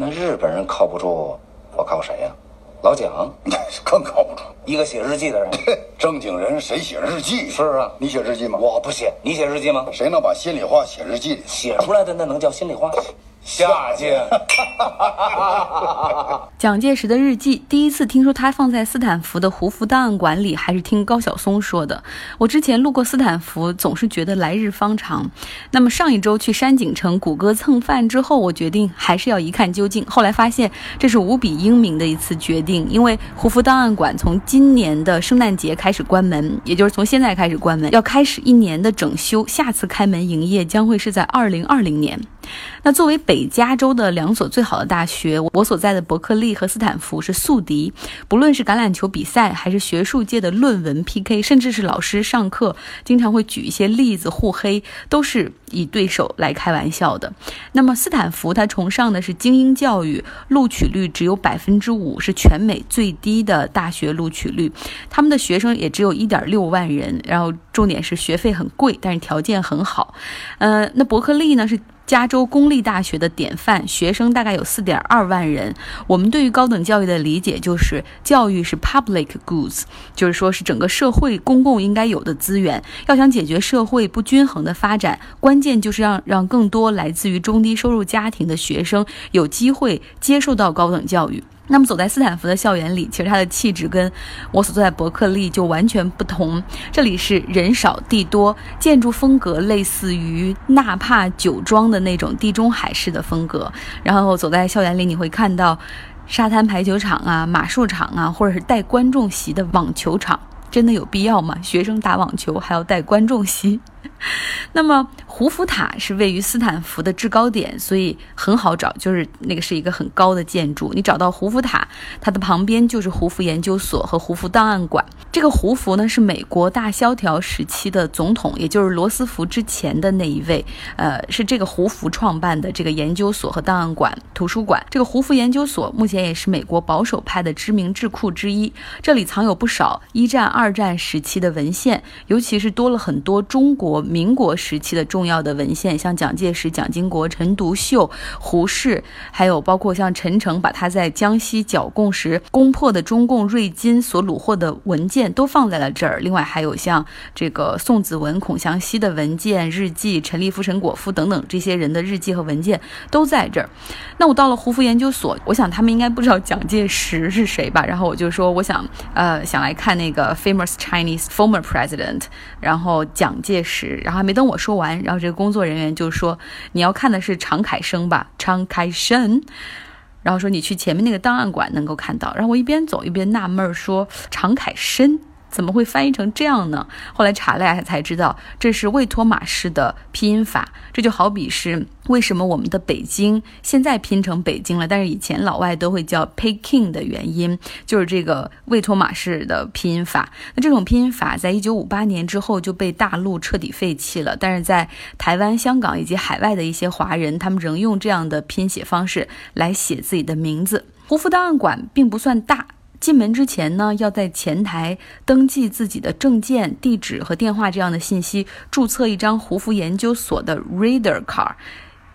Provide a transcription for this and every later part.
那日本人靠不住，我靠谁呀？老蒋，更靠不住。一个写日记的人，正经人谁写日记？是啊，你写日记吗？我不写。你写日记吗？谁能把心里话写日记里？写出来的那能叫心里话？下贱！蒋介石的日记，第一次听说他放在斯坦福的胡佛档案馆里，还是听高晓松说的。我之前路过斯坦福，总是觉得来日方长。那么上一周去山景城谷歌蹭饭之后，我决定还是要一看究竟。后来发现这是无比英明的一次决定，因为胡佛档案馆从今年的圣诞节开始关门，也就是从现在开始关门，要开始一年的整修。下次开门营业将会是在二零二零年。那作为北加州的两所最好的大学，我所在的伯克利和斯坦福是宿敌。不论是橄榄球比赛，还是学术界的论文 PK，甚至是老师上课经常会举一些例子互黑，都是以对手来开玩笑的。那么斯坦福它崇尚的是精英教育，录取率只有百分之五，是全美最低的大学录取率。他们的学生也只有一点六万人，然后重点是学费很贵，但是条件很好。呃，那伯克利呢是？加州公立大学的典范，学生大概有四点二万人。我们对于高等教育的理解就是，教育是 public goods，就是说是整个社会公共应该有的资源。要想解决社会不均衡的发展，关键就是让让更多来自于中低收入家庭的学生有机会接受到高等教育。那么走在斯坦福的校园里，其实它的气质跟我所坐在伯克利就完全不同。这里是人少地多，建筑风格类似于纳帕酒庄的那种地中海式的风格。然后走在校园里，你会看到沙滩排球场啊、马术场啊，或者是带观众席的网球场。真的有必要吗？学生打网球还要带观众席？那么胡佛塔是位于斯坦福的制高点，所以很好找，就是那个是一个很高的建筑。你找到胡佛塔，它的旁边就是胡佛研究所和胡佛档案馆。这个胡佛呢是美国大萧条时期的总统，也就是罗斯福之前的那一位。呃，是这个胡佛创办的这个研究所和档案馆、图书馆。这个胡佛研究所目前也是美国保守派的知名智库之一，这里藏有不少一战、二战时期的文献，尤其是多了很多中国。民国时期的重要的文献，像蒋介石、蒋经国、陈独秀、胡适，还有包括像陈诚把他在江西剿共时攻破的中共瑞金所虏获的文件都放在了这儿。另外还有像这个宋子文、孔祥熙的文件、日记，陈立夫、陈果夫等等这些人的日记和文件都在这儿。那我到了胡佛研究所，我想他们应该不知道蒋介石是谁吧？然后我就说，我想呃想来看那个 famous Chinese former president，然后蒋介石。然后还没等我说完，然后这个工作人员就说：“你要看的是常凯生吧，常凯生。”然后说：“你去前面那个档案馆能够看到。”然后我一边走一边纳闷说：“常凯生。”怎么会翻译成这样呢？后来查了下才知道，这是魏托马式的拼音法。这就好比是为什么我们的北京现在拼成北京了，但是以前老外都会叫 Peking 的原因，就是这个魏托马式的拼音法。那这种拼音法在一九五八年之后就被大陆彻底废弃了，但是在台湾、香港以及海外的一些华人，他们仍用这样的拼写方式来写自己的名字。胡佛档案馆并不算大。进门之前呢，要在前台登记自己的证件、地址和电话这样的信息，注册一张胡佛研究所的 Reader 卡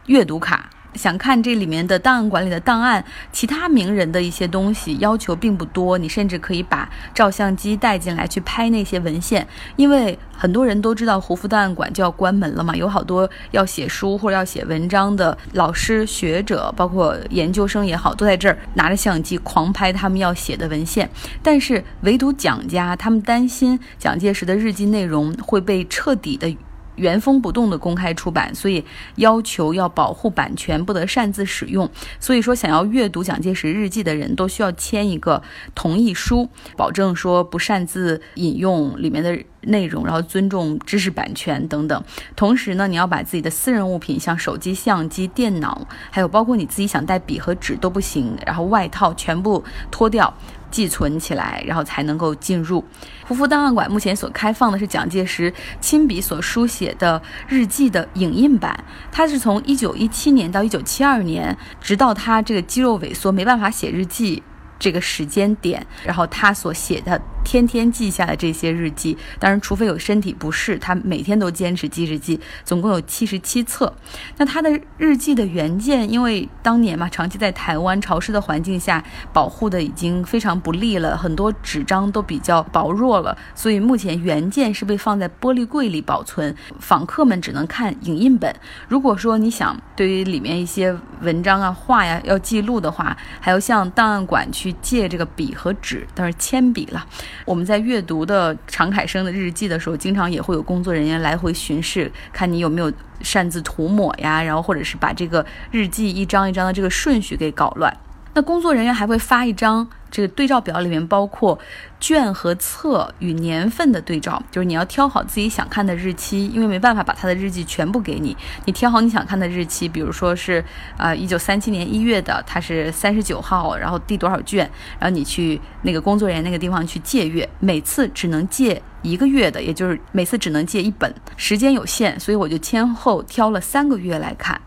阅读卡。想看这里面的档案馆里的档案，其他名人的一些东西，要求并不多。你甚至可以把照相机带进来去拍那些文献，因为很多人都知道胡佛档案馆就要关门了嘛，有好多要写书或者要写文章的老师、学者，包括研究生也好，都在这儿拿着相机狂拍他们要写的文献。但是唯独蒋家，他们担心蒋介石的日记内容会被彻底的。原封不动的公开出版，所以要求要保护版权，不得擅自使用。所以说，想要阅读蒋介石日记的人都需要签一个同意书，保证说不擅自引用里面的内容，然后尊重知识版权等等。同时呢，你要把自己的私人物品，像手机、相机、电脑，还有包括你自己想带笔和纸都不行，然后外套全部脱掉。寄存起来，然后才能够进入。胡夫档案馆目前所开放的是蒋介石亲笔所书写的日记的影印版，它是从一九一七年到一九七二年，直到他这个肌肉萎缩没办法写日记。这个时间点，然后他所写的天天记下的这些日记，当然除非有身体不适，他每天都坚持记日记，总共有七十七册。那他的日记的原件，因为当年嘛，长期在台湾潮湿的环境下，保护的已经非常不利了，很多纸张都比较薄弱了，所以目前原件是被放在玻璃柜里保存，访客们只能看影印本。如果说你想对于里面一些文章啊、画呀要记录的话，还要向档案馆去。去借这个笔和纸，当然铅笔了。我们在阅读的常凯生的日记的时候，经常也会有工作人员来回巡视，看你有没有擅自涂抹呀，然后或者是把这个日记一张一张的这个顺序给搞乱。那工作人员还会发一张这个对照表，里面包括卷和册与年份的对照，就是你要挑好自己想看的日期，因为没办法把他的日记全部给你，你挑好你想看的日期，比如说是呃一九三七年一月的，它是三十九号，然后第多少卷，然后你去那个工作人员那个地方去借阅，每次只能借一个月的，也就是每次只能借一本，时间有限，所以我就先后挑了三个月来看。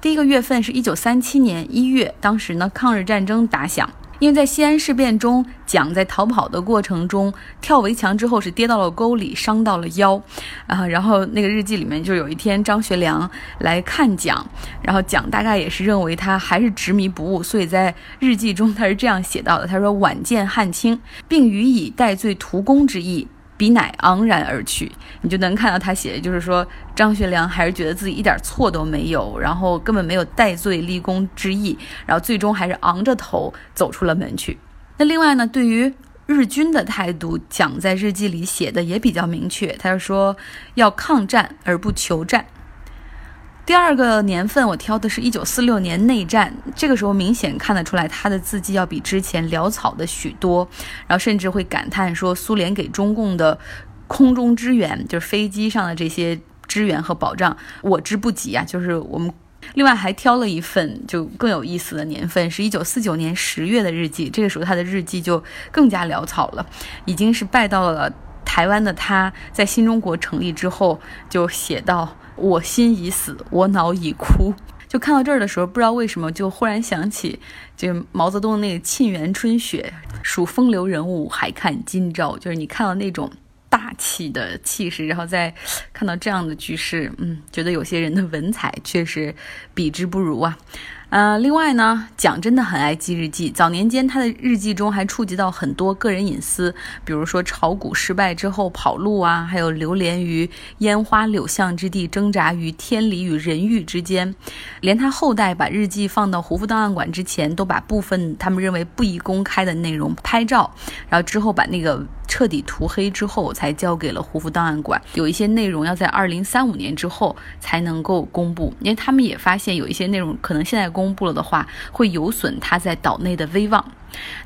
第一个月份是一九三七年一月，当时呢抗日战争打响，因为在西安事变中，蒋在逃跑的过程中跳围墙之后是跌到了沟里，伤到了腰，啊，然后那个日记里面就有一天张学良来看蒋，然后蒋大概也是认为他还是执迷不悟，所以在日记中他是这样写到的，他说晚见汉卿，并予以戴罪图功之意。比乃昂然而去，你就能看到他写的，就是说张学良还是觉得自己一点错都没有，然后根本没有戴罪立功之意，然后最终还是昂着头走出了门去。那另外呢，对于日军的态度，蒋在日记里写的也比较明确，他就说要抗战而不求战。第二个年份，我挑的是一九四六年内战。这个时候明显看得出来，他的字迹要比之前潦草的许多，然后甚至会感叹说，苏联给中共的空中支援，就是飞机上的这些支援和保障，我之不及啊。就是我们另外还挑了一份就更有意思的年份，是一九四九年十月的日记。这个时候他的日记就更加潦草了，已经是拜到了台湾的他在新中国成立之后就写到。我心已死，我脑已枯。就看到这儿的时候，不知道为什么就忽然想起，就毛泽东那个《沁园春雪》，数风流人物，还看今朝。就是你看到那种大气的气势，然后再看到这样的局势，嗯，觉得有些人的文采确实比之不如啊。呃，另外呢，蒋真的很爱记日记。早年间，他的日记中还触及到很多个人隐私，比如说炒股失败之后跑路啊，还有流连于烟花柳巷之地，挣扎于天理与人欲之间。连他后代把日记放到胡佛档案馆之前，都把部分他们认为不宜公开的内容拍照，然后之后把那个。彻底涂黑之后，才交给了胡佛档案馆。有一些内容要在二零三五年之后才能够公布，因为他们也发现有一些内容可能现在公布了的话，会有损他在岛内的威望。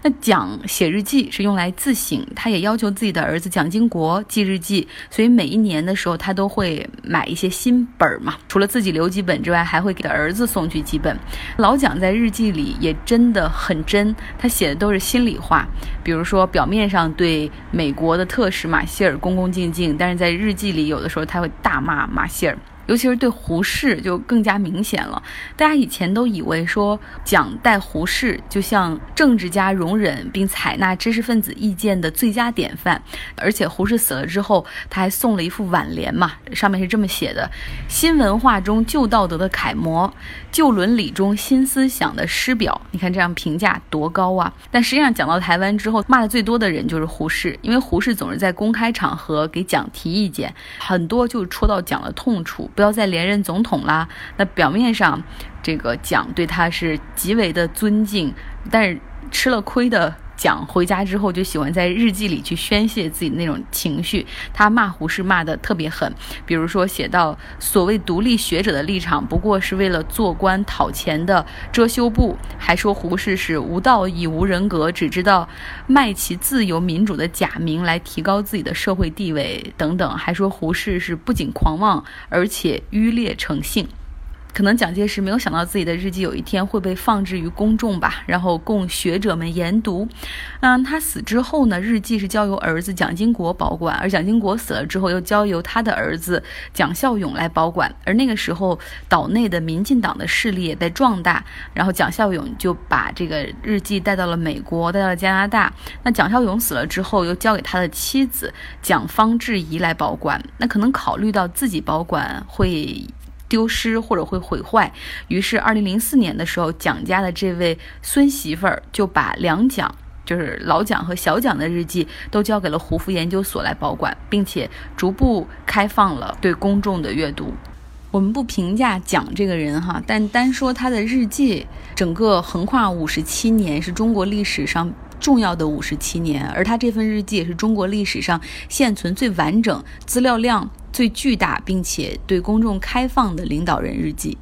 那蒋写日记是用来自省，他也要求自己的儿子蒋经国记日记，所以每一年的时候他都会买一些新本儿嘛。除了自己留几本之外，还会给儿子送去几本。老蒋在日记里也真的很真，他写的都是心里话。比如说表面上对美国的特使马歇尔恭恭敬敬，但是在日记里有的时候他会大骂马歇尔。尤其是对胡适就更加明显了。大家以前都以为说蒋带胡适就像政治家容忍并采纳知识分子意见的最佳典范，而且胡适死了之后，他还送了一副挽联嘛，上面是这么写的：“新文化中旧道德的楷模，旧伦理中新思想的师表。”你看这样评价多高啊！但实际上讲到台湾之后，骂的最多的人就是胡适，因为胡适总是在公开场合给蒋提意见，很多就戳到蒋的痛处。不要再连任总统啦！那表面上，这个蒋对他是极为的尊敬，但是吃了亏的。讲回家之后就喜欢在日记里去宣泄自己的那种情绪，他骂胡适骂得特别狠，比如说写到所谓独立学者的立场不过是为了做官讨钱的遮羞布，还说胡适是无道义无人格，只知道卖其自由民主的假名来提高自己的社会地位等等，还说胡适是不仅狂妄而且愚劣成性。可能蒋介石没有想到自己的日记有一天会被放置于公众吧，然后供学者们研读。嗯，他死之后呢，日记是交由儿子蒋经国保管，而蒋经国死了之后，又交由他的儿子蒋孝勇来保管。而那个时候，岛内的民进党的势力也在壮大，然后蒋孝勇就把这个日记带到了美国，带到了加拿大。那蒋孝勇死了之后，又交给他的妻子蒋方智怡来保管。那可能考虑到自己保管会。丢失或者会毁坏，于是二零零四年的时候，蒋家的这位孙媳妇儿就把两蒋，就是老蒋和小蒋的日记都交给了胡佛研究所来保管，并且逐步开放了对公众的阅读。我们不评价蒋这个人哈，但单说他的日记，整个横跨五十七年，是中国历史上重要的五十七年，而他这份日记也是中国历史上现存最完整、资料量。最巨大并且对公众开放的领导人日记。